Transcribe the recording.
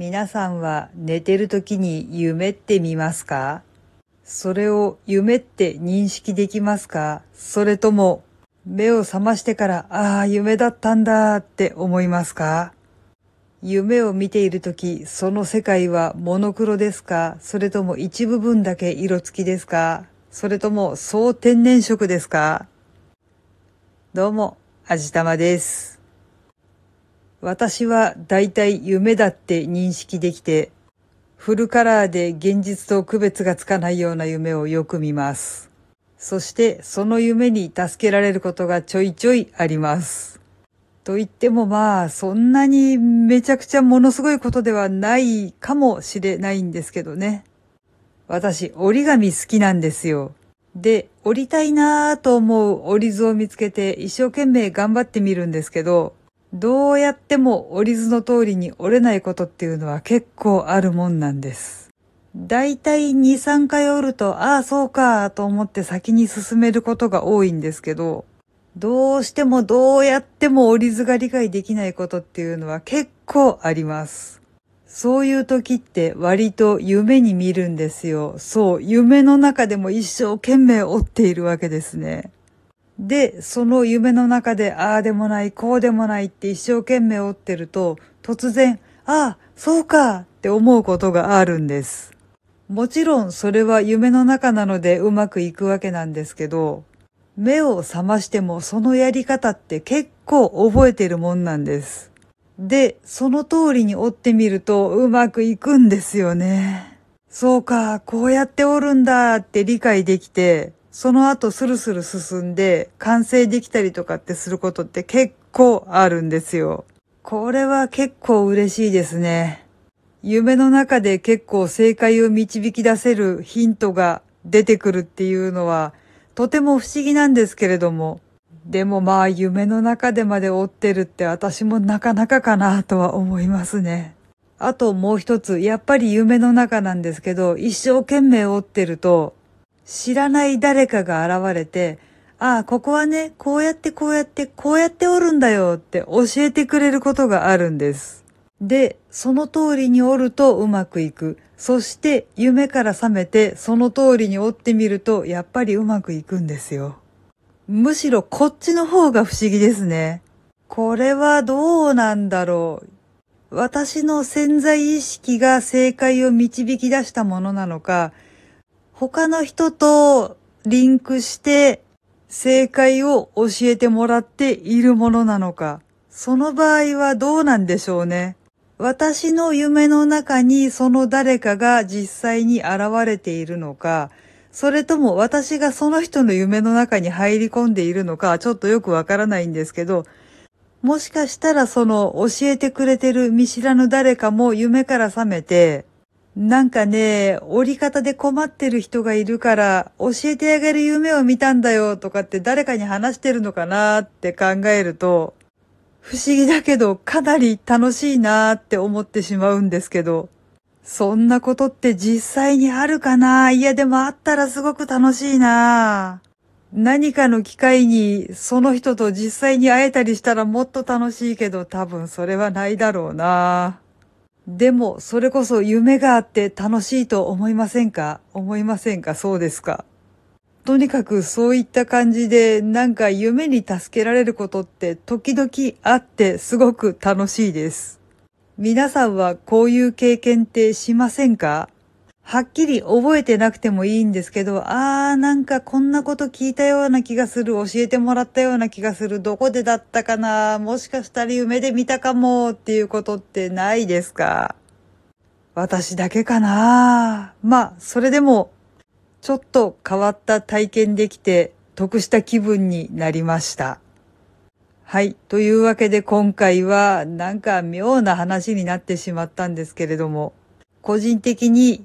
皆さんは寝てる時に夢って見ますか？それを夢って認識できますか？それとも目を覚ましてからああ夢だったんだって思いますか？夢を見ている時その世界はモノクロですか？それとも一部分だけ色付きですか？それとも総天然色ですか？どうも、あじたまです。私は大体夢だって認識できて、フルカラーで現実と区別がつかないような夢をよく見ます。そしてその夢に助けられることがちょいちょいあります。と言ってもまあ、そんなにめちゃくちゃものすごいことではないかもしれないんですけどね。私、折り紙好きなんですよ。で、折りたいなぁと思う折り図を見つけて一生懸命頑張ってみるんですけど、どうやっても折り図の通りに折れないことっていうのは結構あるもんなんです。だいたい2、3回折ると、ああ、そうか、と思って先に進めることが多いんですけど、どうしてもどうやっても折り図が理解できないことっていうのは結構あります。そういう時って割と夢に見るんですよ。そう、夢の中でも一生懸命折っているわけですね。で、その夢の中で、ああでもない、こうでもないって一生懸命追ってると、突然、ああ、そうかって思うことがあるんです。もちろんそれは夢の中なのでうまくいくわけなんですけど、目を覚ましてもそのやり方って結構覚えてるもんなんです。で、その通りに折ってみるとうまくいくんですよね。そうか、こうやって折るんだって理解できて、その後スルスル進んで完成できたりとかってすることって結構あるんですよ。これは結構嬉しいですね。夢の中で結構正解を導き出せるヒントが出てくるっていうのはとても不思議なんですけれども。でもまあ夢の中でまで追ってるって私もなかなかかなとは思いますね。あともう一つ、やっぱり夢の中なんですけど、一生懸命追ってると、知らない誰かが現れて、ああ、ここはね、こうやってこうやってこうやっておるんだよって教えてくれることがあるんです。で、その通りにおるとうまくいく。そして夢から覚めてその通りに追ってみるとやっぱりうまくいくんですよ。むしろこっちの方が不思議ですね。これはどうなんだろう。私の潜在意識が正解を導き出したものなのか、他の人とリンクして正解を教えてもらっているものなのか、その場合はどうなんでしょうね。私の夢の中にその誰かが実際に現れているのか、それとも私がその人の夢の中に入り込んでいるのか、ちょっとよくわからないんですけど、もしかしたらその教えてくれてる見知らぬ誰かも夢から覚めて、なんかね、折り方で困ってる人がいるから、教えてあげる夢を見たんだよとかって誰かに話してるのかなって考えると、不思議だけどかなり楽しいなって思ってしまうんですけど、そんなことって実際にあるかな？いやでもあったらすごく楽しいな。何かの機会にその人と実際に会えたりしたらもっと楽しいけど多分それはないだろうな。でも、それこそ夢があって楽しいと思いませんか？思いませんか？そうですか。とにかくそういった感じで、なんか夢に助けられることって時々あってすごく楽しいです。皆さんはこういう経験ってしませんか？はっきり覚えてなくてもいいんですけど、あーなんかこんなこと聞いたような気がする、教えてもらったような気がする、どこでだったかな、もしかしたら夢で見たかもっていうことってないですか？私だけかな？まあ、それでも、ちょっと変わった体験できて、得した気分になりました。はい。というわけで今回はなんか妙な話になってしまったんですけれども、個人的に